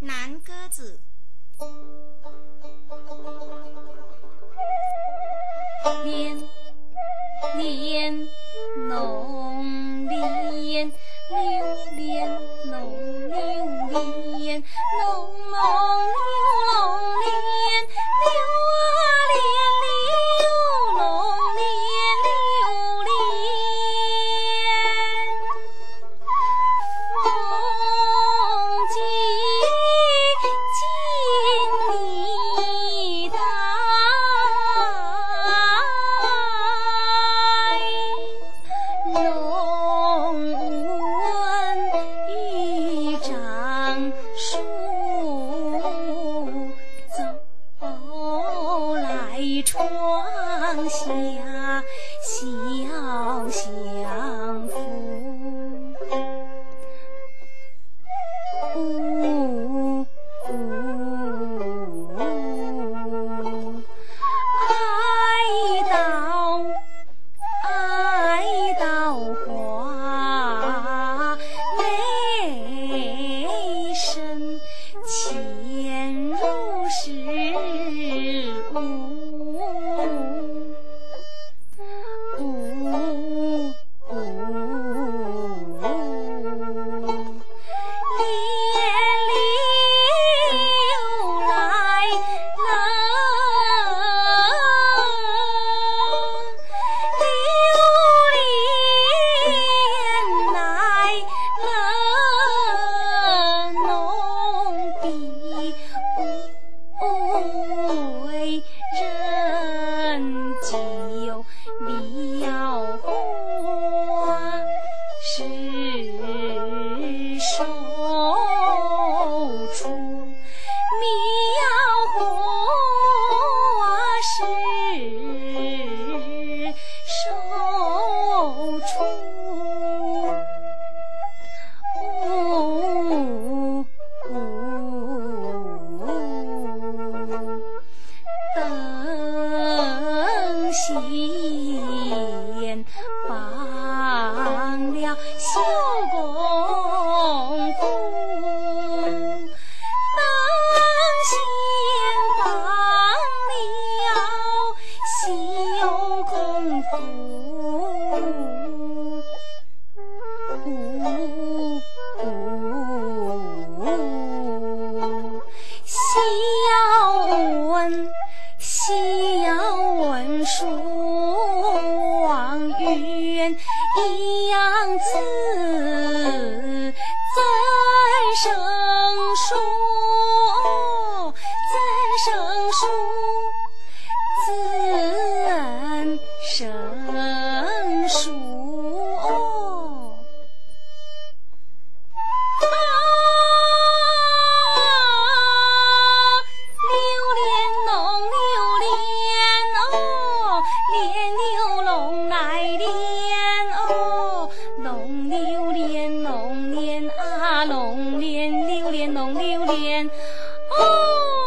南鸽子。莲莲浓莲，榴莲浓榴莲，浓浓一样。哦，哦，哦，哦。老公。莲龙莲啊龙莲榴莲龙榴莲。哦。